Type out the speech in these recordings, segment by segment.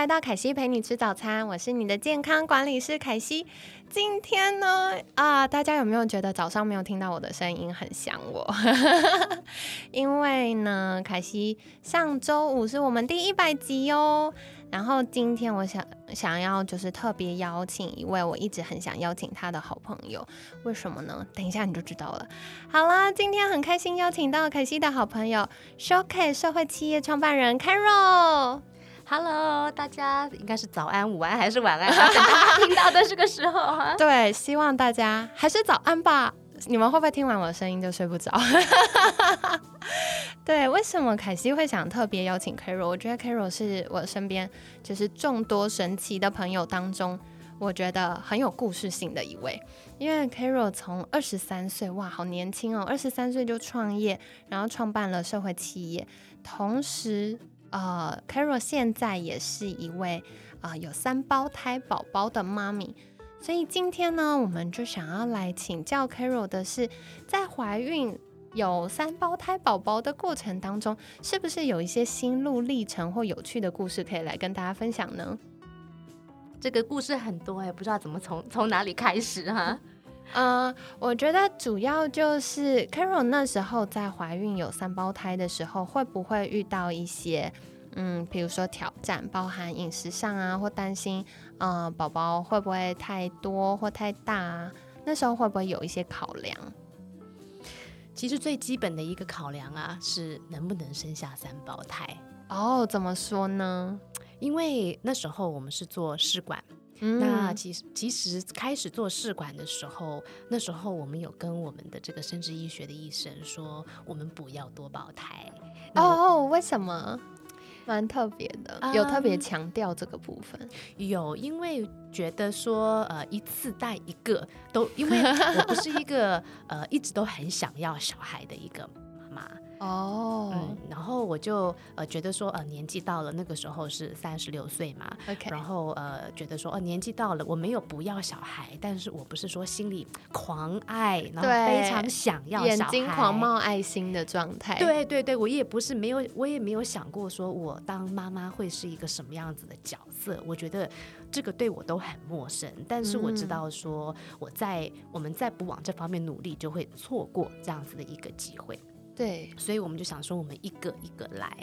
来到凯西陪你吃早餐，我是你的健康管理师凯西。今天呢，啊，大家有没有觉得早上没有听到我的声音很想我？因为呢，凯西上周五是我们第一百集哦。然后今天我想想要就是特别邀请一位我一直很想邀请他的好朋友，为什么呢？等一下你就知道了。好啦，今天很开心邀请到凯西的好朋友 Showcase 社会企业创办人 Carol。Hello，大家应该是早安、午安还是晚安？听到的这个时候啊，对，希望大家还是早安吧。你们会不会听完我的声音就睡不着？对，为什么凯西会想特别邀请 Carol？我觉得 Carol 是我身边就是众多神奇的朋友当中，我觉得很有故事性的一位。因为 Carol 从二十三岁，哇，好年轻哦，二十三岁就创业，然后创办了社会企业，同时。呃，Carol 现在也是一位啊有三胞胎宝宝的妈咪，所以今天呢，我们就想要来请教 Carol 的是，在怀孕有三胞胎宝宝的过程当中，是不是有一些心路历程或有趣的故事可以来跟大家分享呢？这个故事很多哎，不知道怎么从从哪里开始哈。嗯，我觉得主要就是 Carol 那时候在怀孕有三胞胎的时候，会不会遇到一些嗯，比如说挑战，包含饮食上啊，或担心呃宝宝会不会太多或太大啊？那时候会不会有一些考量？其实最基本的一个考量啊，是能不能生下三胞胎。哦，怎么说呢？因为那时候我们是做试管。那其实其实开始做试管的时候，那时候我们有跟我们的这个生殖医学的医生说，我们不要多胞胎。哦，为什么？蛮特别的，有特别强调这个部分。有，因为觉得说，呃，一次带一个都，因为我不是一个呃一直都很想要小孩的一个妈妈。哦，嗯，然后我就呃觉得说，呃，年纪到了，那个时候是三十六岁嘛，OK，然后呃觉得说，呃，年纪到了，我没有不要小孩，但是我不是说心里狂爱，然后非常想要眼睛狂冒爱心的状态，对对对，我也不是没有，我也没有想过说我当妈妈会是一个什么样子的角色，我觉得这个对我都很陌生，但是我知道说我在我们再不往这方面努力，就会错过这样子的一个机会。对，所以我们就想说，我们一个一个来。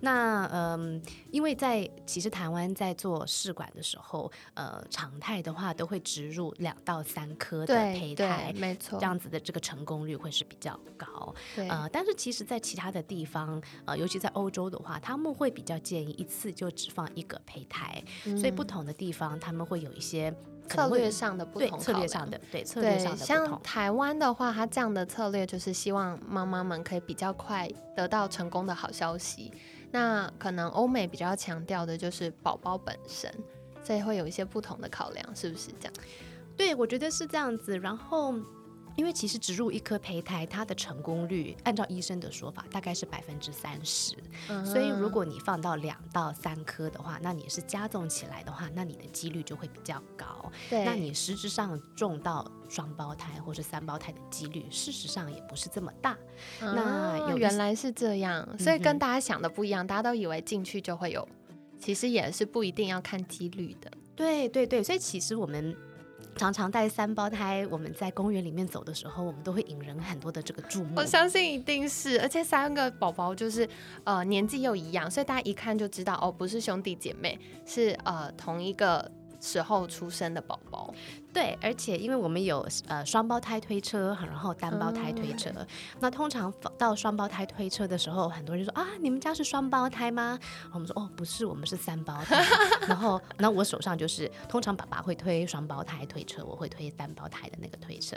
那嗯，因为在其实台湾在做试管的时候，呃，常态的话都会植入两到三颗的胚胎，没错，这样子的这个成功率会是比较高。对，呃，但是其实，在其他的地方，呃，尤其在欧洲的话，他们会比较建议一次就只放一个胚胎，所以不同的地方他们会有一些。策略上的不同，策略上的对策略上的像台湾的话，它这样的策略就是希望妈妈们可以比较快得到成功的好消息。那可能欧美比较强调的就是宝宝本身，所以会有一些不同的考量，是不是这样？对，我觉得是这样子。然后。因为其实植入一颗胚胎，它的成功率按照医生的说法大概是百分之三十，所以如果你放到两到三颗的话，那你是加重起来的话，那你的几率就会比较高。对，那你实质上中到双胞胎或是三胞胎的几率，事实上也不是这么大。那原来是这样，所以跟大家想的不一样，大家都以为进去就会有，其实也是不一定要看几率的。对对对，所以其实我们。常常带三胞胎，我们在公园里面走的时候，我们都会引人很多的这个注目。我相信一定是，而且三个宝宝就是呃年纪又一样，所以大家一看就知道哦，不是兄弟姐妹，是呃同一个。时候出生的宝宝，对，而且因为我们有呃双胞胎推车，然后单胞胎推车，那通常到双胞胎推车的时候，很多人说啊，你们家是双胞胎吗？我们说哦，不是，我们是三胞胎。然后，那我手上就是通常爸爸会推双胞胎推车，我会推单胞胎的那个推车。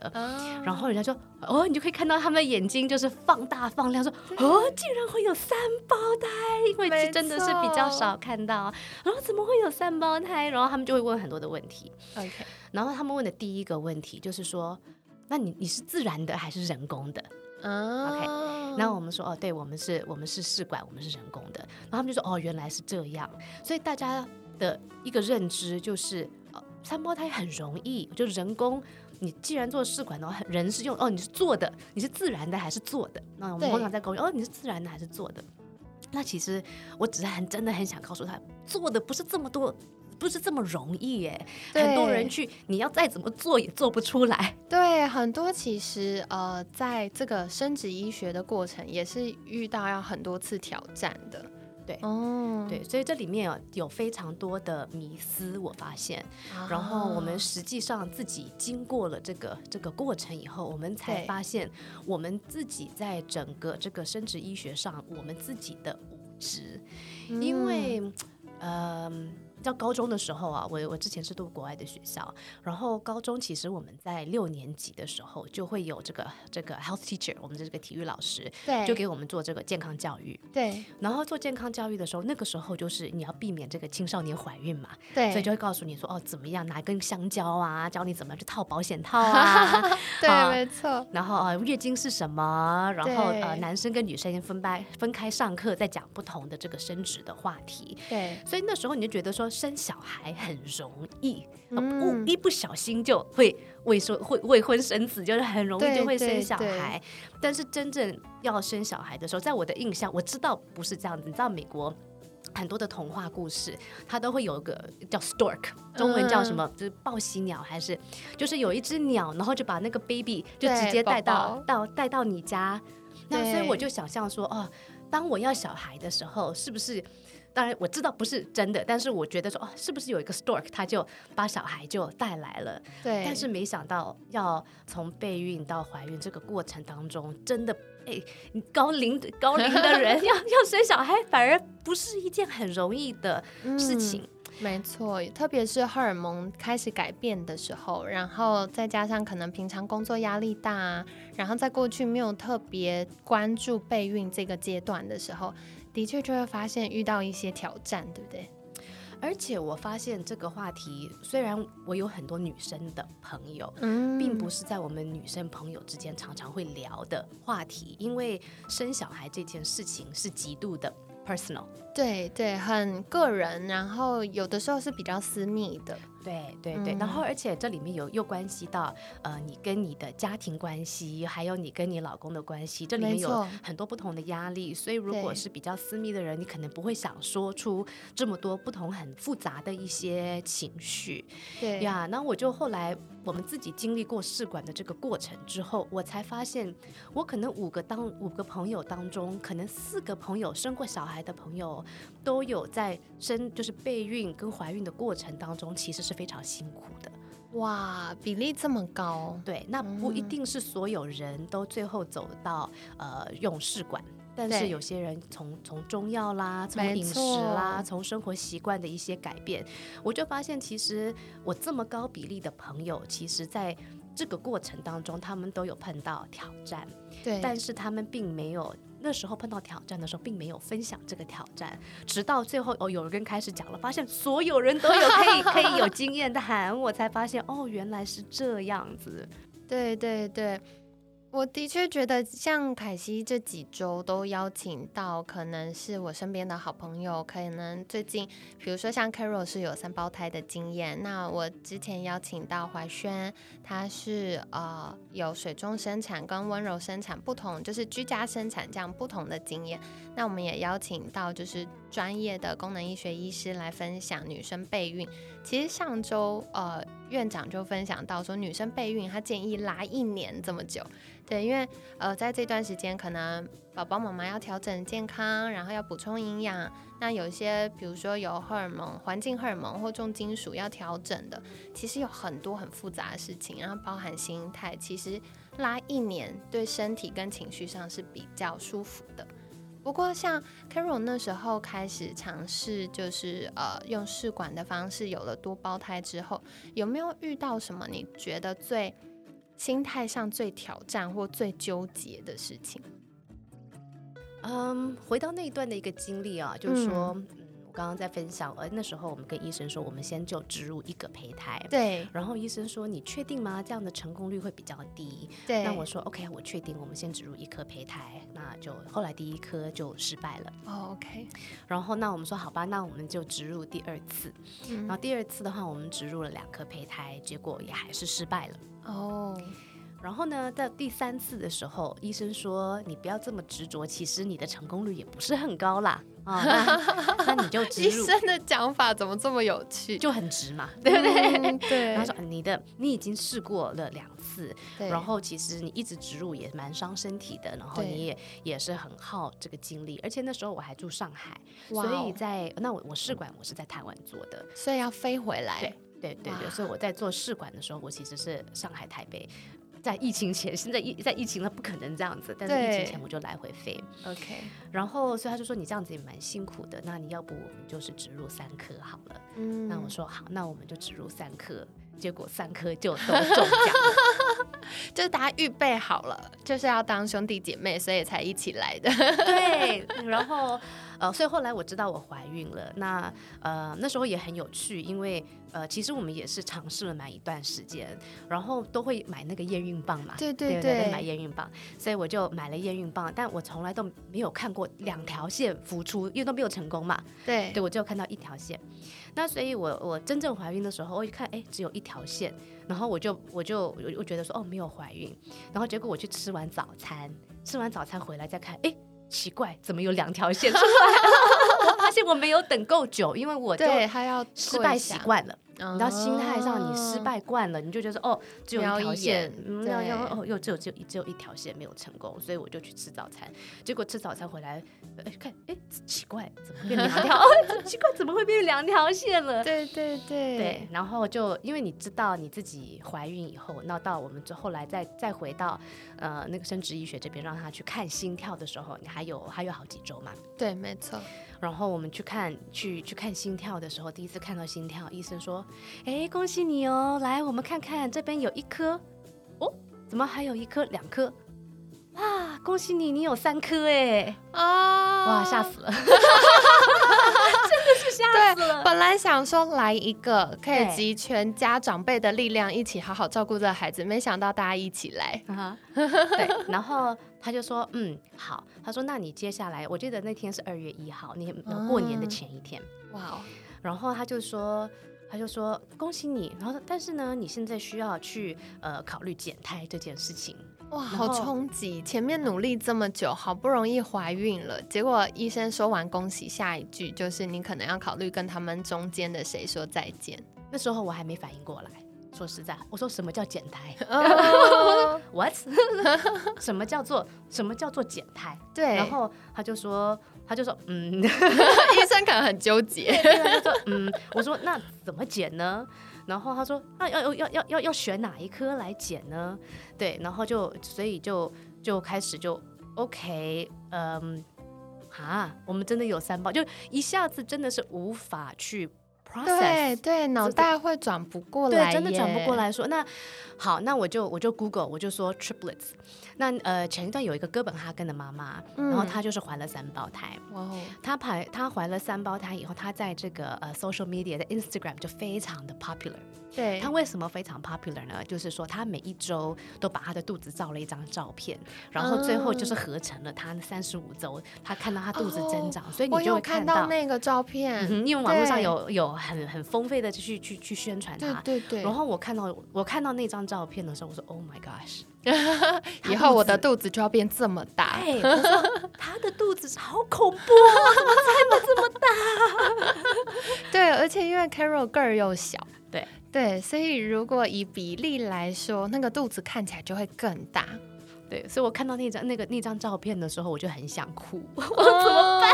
然后人家说哦，你就可以看到他们的眼睛就是放大放亮，说哦，竟然会有三胞胎，因为真的是比较少看到。然后怎么会有三胞胎？然后他们就会问。很多的问题，OK。然后他们问的第一个问题就是说，那你你是自然的还是人工的？啊然后我们说哦，对，我们是我们是试管，我们是人工的。然后他们就说哦，原来是这样。所以大家的一个认知就是，呃，三胞胎很容易，就人工。你既然做试管的话，人是用哦，你是做的，你是自然的还是做的？那我们通常在沟通哦，你是自然的还是做的？那其实我只是很真的很想告诉他，做的不是这么多，不是这么容易耶。很多人去，你要再怎么做也做不出来。对，很多其实呃，在这个生殖医学的过程，也是遇到要很多次挑战的。对哦，对，所以这里面有有非常多的迷思，我发现。然后我们啊实际上自己经过了这个这个过程以后，我们才发现我们自己在整个这个生殖医学上，我们自己的无知，因为呃。到高中的时候啊，我我之前是读国外的学校，然后高中其实我们在六年级的时候就会有这个这个 health teacher，我们的这个体育老师对，就给我们做这个健康教育。对然后做健康教育的时候，那个时候就是你要避免这个青少年怀孕嘛，对，所以就会告诉你说哦，怎么样拿根香蕉啊，教你怎么去套保险套啊，对，啊没错，然后呃月经是什么，然后呃男生跟女生先分班分开上课，再讲不同的这个生殖的话题。对，所以那时候你就觉得说生小孩很容易，不一不小心就会未说会未婚生子，就是很容易就会生小孩。但是真正要生小孩的时候，在我的印象，我知道不是这样子。你知道美国很多的童话故事，它都会有一个叫 stork，中文叫什么？就是报喜鸟，还是就是有一只鸟，然后就把那个 baby 就直接带到宝到带到你家。那所以我就想象说，哦，当我要小孩的时候，是不是？当然我知道不是真的，但是我觉得说，哦，是不是有一个 stork，他就把小孩就带来了？对，但是没想到，要从备孕到怀孕这个过程当中，真的，哎，你高龄高龄的人 要要生小孩，反而不是一件很容易的事情。嗯没错，特别是荷尔蒙开始改变的时候，然后再加上可能平常工作压力大啊，然后在过去没有特别关注备孕这个阶段的时候，的确就会发现遇到一些挑战，对不对？而且我发现这个话题，虽然我有很多女生的朋友，嗯并不是在我们女生朋友之间常常会聊的话题，因为生小孩这件事情是极度的 personal。对对，很个人，然后有的时候是比较私密的，对对对，嗯然后而且这里面有又关系到呃你跟你的家庭关系，还有你跟你老公的关系，这里面有很多不同的压力，所以如果是比较私密的人，你可能不会想说出这么多不同很复杂的一些情绪。对。呀。那我就后来我们自己经历过试管的这个过程之后，我才发现，我可能五个当五个朋友当中，可能四个朋友生过小孩的朋友，都有在生就是备孕跟怀孕的过程当中，其实是非常辛苦的。哇，比例这么高，对，那不一嗯定是所有人都最后走到呃用试管。但是有些人从从中药啦，从饮食啦，从生活习惯的一些改变，我就发现，其实我这么高比例的朋友，其实在这个过程当中，他们都有碰到挑战，对，但是他们并没有那时候碰到挑战的时候，并没有分享这个挑战，直到最后哦，有人开始讲了，发现所有人都有可以可以有经验谈，我才发现哦，原来是这样子。对对对，我的确觉得像凯西这几周都邀请到，可能是我身边的好朋友，可能最近，比如说像 Carol 是有三胞胎的经验，那我之前邀请到怀轩，他是呃有水中生产跟温柔生产不同，就是居家生产这样不同的经验。那我们也邀请到就是专业的功能医学医师来分享女生备孕。其实上周呃院长就分享到说，女生备孕他建议拉一年这么久，对，因为呃在这段时间可能宝宝妈妈要调整健康，然后要补充营养，那有些比如说有荷尔蒙、环境荷尔蒙或重金属要调整的，其实有很多很复杂的事情，然后包含心态，其实拉一年对身体跟情绪上是比较舒服的。不过，像 Carol 那时候开始尝试，就是呃用试管的方式，有了多胞胎之后，有没有遇到什么你觉得最心态上最挑战或最纠结的事情？嗯，回到那一段的一个经历啊，就是说，嗯我刚刚在分享，呃，那时候我们跟医生说，我们先就植入一个胚胎。对然后医生说：“你确定吗？这样的成功率会比较低。”对，那我说：“OK，我确定，我们先植入一颗胚胎。”那就后来第一颗就失败了。哦，OK，然后那我们说好吧，那我们就植入第二次。嗯然后第二次的话，我们植入了两颗胚胎，结果也还是失败了。哦，然后呢，在第三次的时候，医生说你不要这么执着，其实你的成功率也不是很高啦。啊、那那你就植医，生的讲法怎么这么有趣？就很直嘛，对不对？嗯对，他说你的你已经试过了两次，然后其实你一直植入也蛮伤身体的，然后你也也是很耗这个精力，而且那时候我还住上海，所以哦在那我我试管我是在台湾做的，所以要飞回来对。对对对，所以我在做试管的时候，我其实是上海台北。在疫情前，现在疫在疫情了不可能这样子，但是疫情前我就来回飞，OK，然后所以他就说你这样子也蛮辛苦的，那你要不我们就是植入三颗好了。嗯那我说好，那我们就植入三颗，结果三颗就都中奖了。就是大家预备好了，就是要当兄弟姐妹，所以才一起来的。对，然后呃，所以后来我知道我怀孕了。那呃那时候也很有趣，因为呃其实我们也是尝试了蛮一段时间，然后都会买那个验孕棒嘛。对对对对，对买验孕棒，所以我就买了验孕棒，但我从来都没有看过两条线浮出，因为都没有成功嘛。对对，我只有看到一条线。那所以我，我真正怀孕的时候，我一看，哎，只有一条线，然后我就我就我就觉得说，哦，没有怀孕。然后结果我去吃完早餐，吃完早餐回来再看，哎，奇怪，怎么有两条线出来？我发现我没有等够久，因为我就对，他要失败习惯了。你你知道心态上，你失败惯了，你就觉得哦，只有一条线眼，嗯，对要要哦，又只有只有只有一条线没有成功，所以我就去吃早餐。结果吃早餐回来，哎，看，哎，奇怪，怎么变两条？哦，奇怪，怎么会变两条线了？对对对对，然后就因为你知道你自己怀孕以后，那到我们之后来再再回到呃那个生殖医学这边，让他去看心跳的时候，你还有还有好几周嘛。对，没错。然后我们去看去去看心跳的时候，第一次看到心跳，医生说：“哎，恭喜你哦，来我们看看这边有一颗，哦，怎么还有一颗两颗？哇，恭喜你，你有三颗哎！啊哇，吓死了，真的是吓死，了。本来想说来一个可以集全家长辈的力量，一起好好照顾这个孩子，没想到大家一起来。对，然后他就说，嗯，好，他说，那你接下来，我记得那天是二月一号，你呃过年的前一天，哇哦，然后他就说，他就说恭喜你，然后但是呢，你现在需要去呃考虑减胎这件事情，哇，好冲击！前面努力这么久，好不容易怀孕了，结果医生说完恭喜，下一句就是你可能要考虑跟他们中间的谁说再见。那时候我还没反应过来。说实在，我说什么叫减胎哦？What？什么叫做什么叫做减胎？对，然后他就说，他就说，嗯，医生可能很纠结。他就说，嗯，我说那怎么减呢？然后他说，那要要要要要要选哪一科来减呢？对，然后就所以就就开始就 OK，嗯，啊，我们真的有三包，就一下子真的是无法去 process，对对，脑袋会转不过来，对，真的转不过。来说，那好，那我就我就 Google，我就说 triplets。那呃，前一段有一个哥本哈根的妈妈，然后嗯她就是怀了三胞胎。哇哦，她怀她怀了三胞胎以后，她在这个呃 social media 的 Instagram 就非常的 popular。对，她为什么非常 popular 呢？就是说她每一周都把她的肚子照了一张照片，然后最后就是合成了她三十五周，她看到她肚子增长，所以你就会到看到。那个照片，嗯，因为网络上有有很很丰沛的去去去宣传对，对对，然后我看到我看到那张照片的时候，我说 Oh my gosh！以后我的肚子就要变这么大。哎，我说他的肚子好恐怖哦，对，而且因为 Carol 个儿又小，对对，所以如果以比例来说，那个肚子看起来就会更大。对，所以我看到那张那个那张照片的时候，我就很想哭。我怎么办？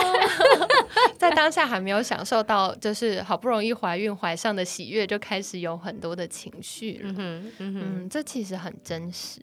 在当下还没有享受到，就是好不容易怀孕怀上的喜悦，就开始有很多的情绪了。嗯哼，嗯哼，嗯，这其实很真实。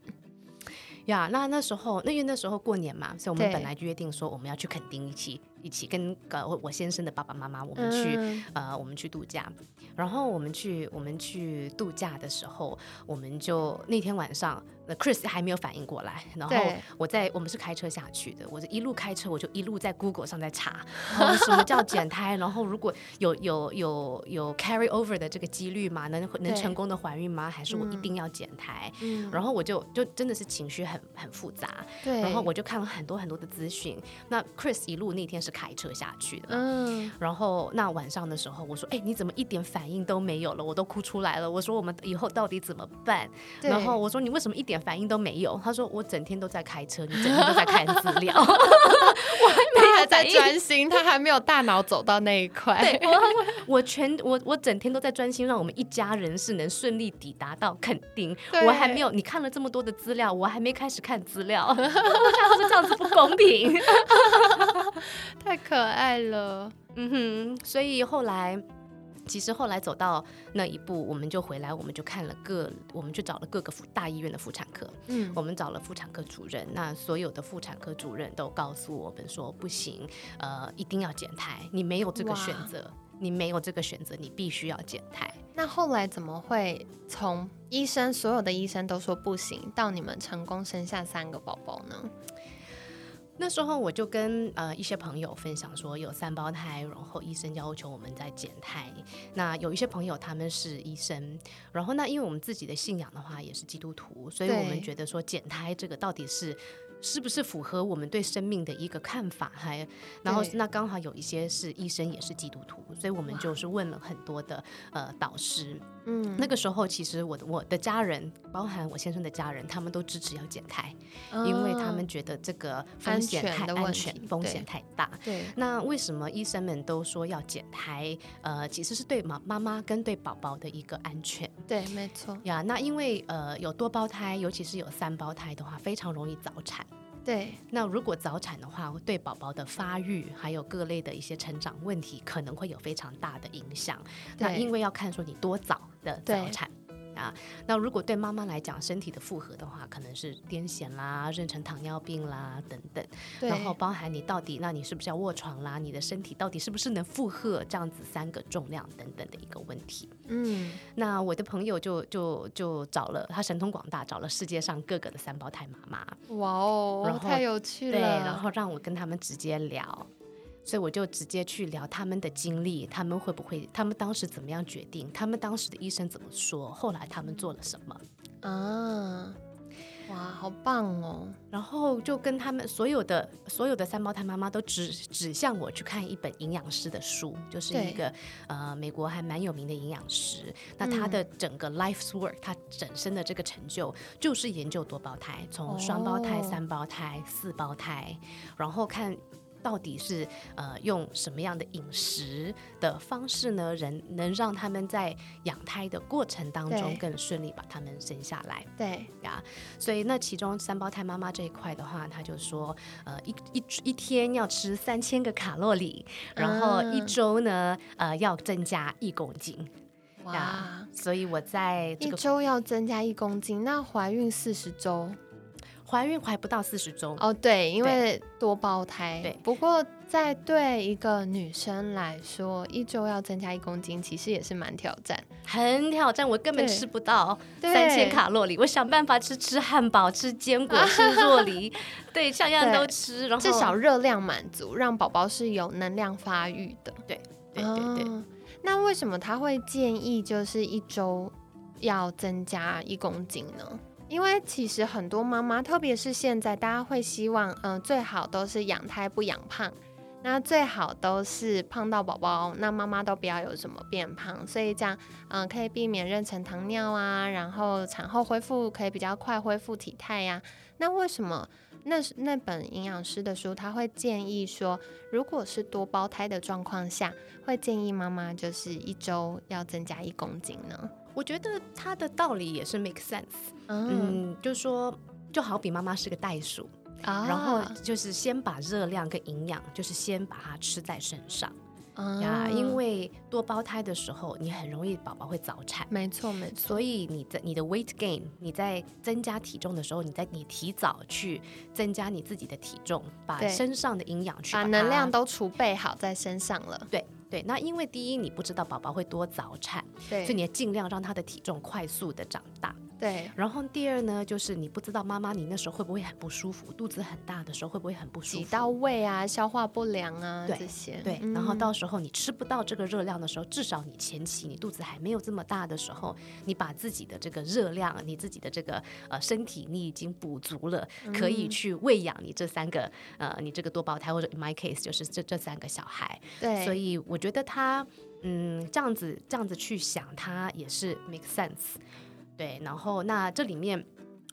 呀，那那时候，那因为那时候过年嘛，所以我们本来约定说我们要去垦丁一起一起跟呃我我先生的爸爸妈妈，我们去、嗯呃我们去度假，然后我们去我们去度假的时候，我们就那天晚上。呃 Chris 还没有反应过来，然后我在我们是开车下去的，我就一路开车，我就一路在 Google 上在查，哦，什么叫减胎，然后如果有有有有 carry over 的这个几率吗？能能成功的怀孕吗？还是我一嗯定要减胎？嗯，然后我就就真的是情绪很很复杂，对，然后我就看了很多很多的资讯。那 Chris 一路那天是开车下去的，嗯，然后那晚上的时候，我说：“哎、你怎么一点反应都没有了？我都哭出来了。”我说：“我们以后到底怎么办？”然后我说：“你为什么一点反应都没有？”他说：“我整天都在开车，你整天都在看资料。”他还在专心，他还没有大脑走到那一块。对，我我全我我整天都在专心，让我们一家人是能顺利抵达到垦丁。我还没有，你看了这么多的资料，我还没开始看资料，我想说这样子不公平。太可爱了。嗯哼，所以后来。其实后来走到那一步，我们就回来，我们就看了各，我们去找了各个妇大医院的妇产科，嗯我们找了妇产科主任，那所有的妇产科主任都告诉我们说，不行，呃，一定要减胎，你没有这个选择，你没有这个选择，你必须要减胎。那后来怎么会从医生所有的医生都说不行，到你们成功生下三个宝宝呢？那时候我就跟呃一些朋友分享说有三胞胎，然后医生要求我们在减胎。那有一些朋友他们是医生，然后那因为我们自己的信仰的话也是基督徒，所以我们觉得说减胎这个到底是。是不是符合我们对生命的一个看法？还然后那刚好有一些是医生，也是基督徒，所以我们就是问了很多的呃导师。嗯，那个时候其实我的我的家人，包含我先生的家人，他们都支持要减胎。嗯因为他们觉得这个风险太安全，风险太大。对那为什么医生们都说要减胎？呃，其实是对妈妈妈跟对宝宝的一个安全对，没错，呀。那因为呃有多胞胎，尤其是有三胞胎的话，非常容易早产。对那如果早产的话，对宝宝的发育还有各类的一些成长问题，可能会有非常大的影响。那因为要看说你多早的早产。啊，那如果对妈妈来讲，身体的负荷的话，可能是癫痫啦、妊娠糖尿病啦等等，然后包含你到底，那你是不是要卧床啦？你的身体到底是不是能负荷这样子三个重量等等的一个问题？嗯，那我的朋友就就就找了他神通广大，找了世界上各个的三胞胎妈妈，哇哦然，后太有趣了。对，然后让我跟他们直接聊，所以我就直接去聊他们的经历，他们会不会，他们当时怎么样决定，他们当时的医生怎么说，后来他们做了什么，啊，哇，好棒哦。然后就跟他们所有的所有的三胞胎妈妈都指指向我去看一本营养师的书，就是一个呃美国还蛮有名的营养师，那他的整个 life's work，他整身的这个成就就是研究多胞胎，从双胞胎、哦三胞胎、四胞胎，然后看。到底是呃用什么样的饮食的方式呢？人能让他们在养胎的过程当中更顺利把他们生下来。对，呀，所以那其中三胞胎妈妈这一块的话，他就说，呃，一一一天要吃三千个卡路里，然后一啊周呢，呃，要增加一公斤哇。，所以我在这一周要增加一公斤，那怀孕四十周怀孕怀不到四十周，哦，对，因为多胞胎。对不过在对一个女生来说，一周要增加一公斤，其实也是蛮挑战。很挑战，我根本吃不到对三千卡路里，我想办法吃吃汉堡、吃坚果、吃若梨，对，样样都吃，然后至少热量满足，让宝宝是有能量发育的。对对对对。哦那为什么他会建议就是一周要增加一公斤呢？因为其实很多妈妈，特别是现在，大家会希望，嗯、最好都是养胎不养胖，那最好都是胖到宝宝，那妈妈都不要有什么变胖，所以这样，嗯、可以避免妊娠糖尿啊，然后产后恢复可以比较快恢复体态呀、那为什么那那本营养师的书，他会建议说，如果是多胞胎的状况下，会建议妈妈就是一周要增加一公斤呢？我觉得他的道理也是 make sense，嗯，嗯，就说就好比妈妈是个袋鼠，啊然后就是先把热量跟营养，就是先把它吃在身上。呀，因为多胞胎的时候，你很容易宝宝会早产，没错没错。所以你在你的 weight gain，你在增加体重的时候，你在你提早去增加你自己的体重，把身上的营养去把能量都储备好在身上了。对对，那因为第一你不知道宝宝会多早产，对，所以你要尽量让他的体重快速的长大。对，然后第二呢，就是你不知道妈妈你那时候会不会很不舒服，肚子很大的时候会不会很不舒服，挤到胃啊，消化不良啊这些。对，然后到时候你吃不到这个热量的时候，至少你前期你肚子还没有这么大的时候，你把自己的这个热量，你自己的这个呃身体你已经补足了，可以去喂养你这三个呃你这个多胞胎或者 in my case 就是这这三个小孩。对，所以我觉得他嗯这样子这样子去想，他也是 make sense。对，然后那这里面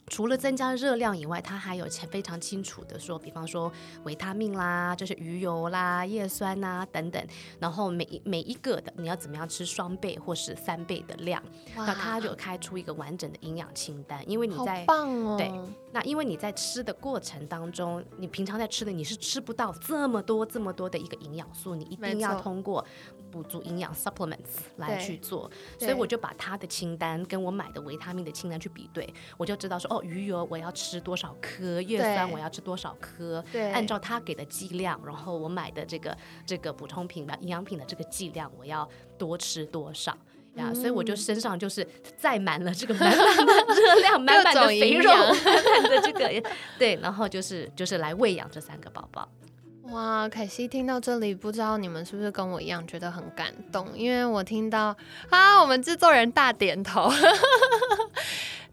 除了增加热量以外，它还有非常清楚的说，比方说维他命啦，就是鱼油啦、叶酸呐等等，然后每每一个的你要怎么样吃双倍或是三倍的量，那它就开出一个完整的营养清单，因为你在对。那因为你在吃的过程当中，你平常在吃的你是吃不到这么多这么多的一个营养素，你一定要通过补足营养 supplements 来去做。所以我就把他的清单跟我买的维他命的清单去比对，我就知道说哦，鱼油我要吃多少颗，叶酸我要吃多少颗，对按照他给的剂量，然后我买的这个这个补充品的营养品的这个剂量，我要多吃多少。呀，所以我就身上就是载满了这个满满的 热量，满满的肥肉，满满的这个 对，然后就是就是来喂养这三个宝宝。哇，凯西听到这里，不知道你们是不是跟我一样觉得很感动？因为我听到啊，我们制作人大点头。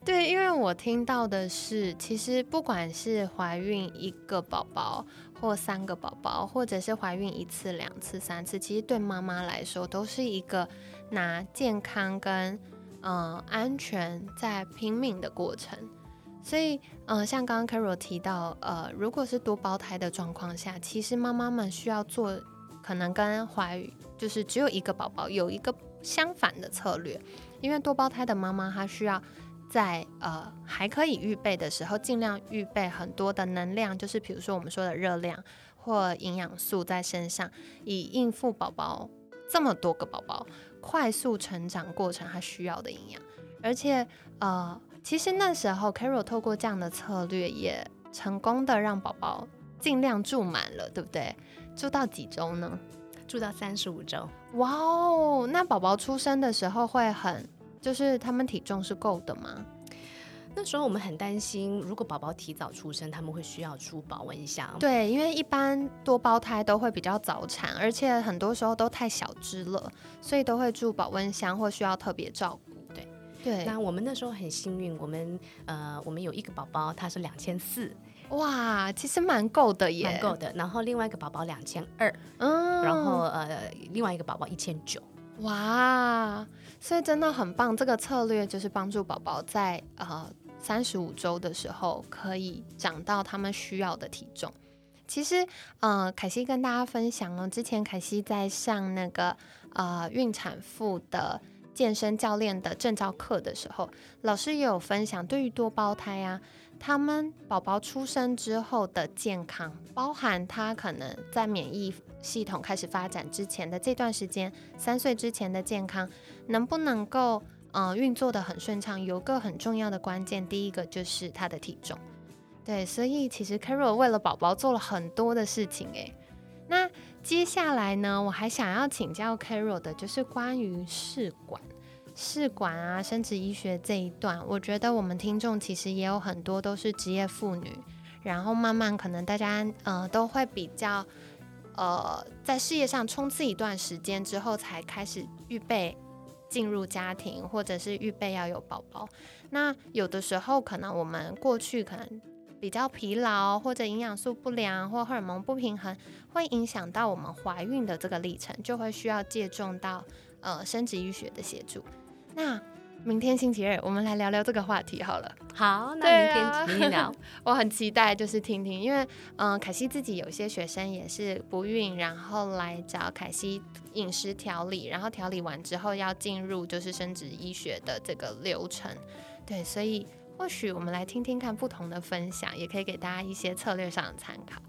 对，因为我听到的是，其实不管是怀孕一个宝宝，或三个宝宝，或者是怀孕一次、两次、三次，其实对妈妈来说都是一个。拿健康跟嗯安全在拼命的过程，所以嗯，像刚刚 Carol 提到，呃，如果是多胞胎的状况下，其实妈妈们需要做可能跟怀就是只有一个宝宝有一个相反的策略，因为多胞胎的妈妈她需要在呃还可以预备的时候，尽量预备很多的能量，就是比如说我们说的热量或营养素在身上，以应付宝宝这么多个宝宝。快速成长过程，他需要的营养，而且呃，其实那时候 Carol 透过这样的策略，也成功的让宝宝尽量住满了，对不对？住到几周呢？住到三十五周。哇哦，那宝宝出生的时候会很，就是他们体重是够的吗？那时候我们很担心，如果宝宝提早出生，他们会需要住保温箱。对，因为一般多胞胎都会比较早产，而且很多时候都太小只了，所以都会住保温箱或需要特别照顾。对对。那我们那时候很幸运，我们呃，我们有一个宝宝，他是两千四，哇，其实蛮够的耶，蛮够的。然后另外一个宝宝两千二，嗯，然后呃，另外一个宝宝一千九，哇，所以真的很棒。这个策略就是帮助宝宝在呃。三十五周的时候可以长到他们需要的体重。其实，呃，凯西跟大家分享哦，之前凯西在上那个呃孕产妇的健身教练的证照课的时候，老师也有分享，对于多胞胎啊，他们宝宝出生之后的健康，包含他可能在免疫系统开始发展之前的这段时间，三岁之前的健康，能不能够？嗯，运作的很顺畅，有个很重要的关键，第一个就是他的体重。对，所以其实 Carol 为了宝宝做了很多的事情诶。那接下来呢，我还想要请教 Carol 的，就是关于试管、试管啊，生殖医学这一段，我觉得我们听众其实也有很多都是职业妇女，然后慢慢可能大家呃都会比较呃在事业上冲刺一段时间之后，才开始预备。进入家庭，或者是预备要有宝宝，那有的时候可能我们过去可能比较疲劳，或者营养素不良，或荷尔蒙不平衡，会影响到我们怀孕的这个历程，就会需要借重到呃生殖医学的协助。那明天星期二，我们来聊聊这个话题好了。好，那明天明天聊。我很期待，就是听听，因为嗯，凯西自己有些学生也是不孕，然后来找凯西饮食调理，然后调理完之后要进入就是生殖医学的这个流程。对，所以或许我们来听听看不同的分享，也可以给大家一些策略上的参考。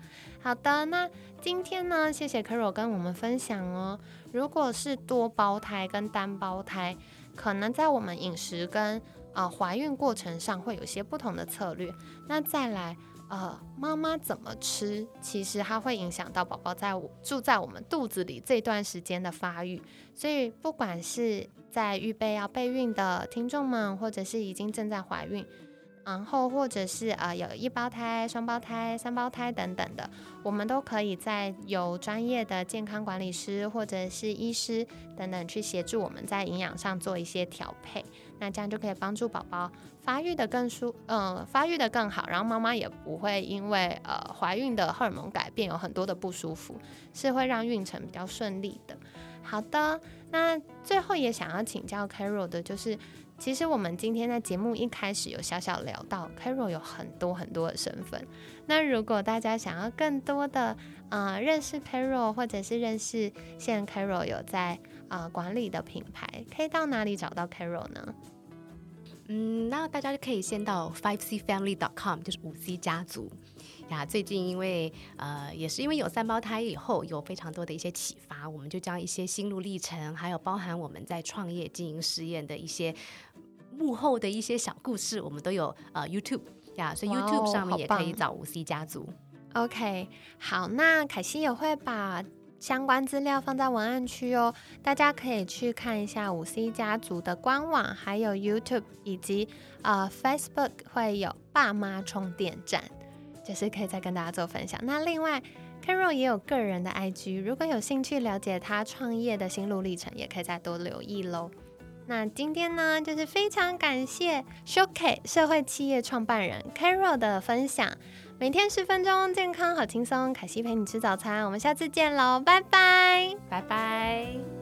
好的，那今天呢，谢谢 Carol 跟我们分享哦。如果是多胞胎跟单胞胎，可能在我们饮食跟啊怀孕过程上会有些不同的策略。那再来，呃，妈妈怎么吃，其实它会影响到宝宝在住在我们肚子里这段时间的发育。所以，不管是在预备要备孕的听众们，或者是已经正在怀孕。然后，或者是呃，有一胞胎、双胞胎、三胞胎等等的，我们都可以在有专业的健康管理师或者是医师等等去协助我们在营养上做一些调配，那这样就可以帮助宝宝发育的更舒，嗯，发育的更好，然后妈妈也不会因为呃怀孕的荷尔蒙改变有很多的不舒服，是会让孕程比较顺利的。好的，那最后也想要请教 Carol 的就是。其实我们今天在节目一开始有小小聊到，Carol 有很多很多的身份。那如果大家想要更多的呃认识 Carol，或者是认识现 Carol 有在呃管理的品牌，可以到哪里找到 Carol 呢？嗯，那大家就可以先到 five c family dot com，就是五 C 家族。呀，最近因为呃，也是因为有三胞胎以后，有非常多的一些启发，我们就将一些心路历程，还有包含我们在创业经营实验的一些幕后的一些小故事，我们都有呃 YouTube 呀，所以 YouTube 上面也可以找五 C 家族。OK，好，那凯西也会把相关资料放在文案区哦，大家可以去看一下五 C 家族的官网，还有 YouTube 以及呃 Facebook 会有爸妈充电站。就是可以再跟大家做分享。那另外，Carol 也有个人的 IG，如果有兴趣了解他创业的心路历程，也可以再多留意喽。那今天呢，就是非常感谢 Showcase 社会企业创办人 Carol 的分享。每天十分钟，健康好轻松。凯西陪你吃早餐，我们下次见喽，拜拜，拜拜。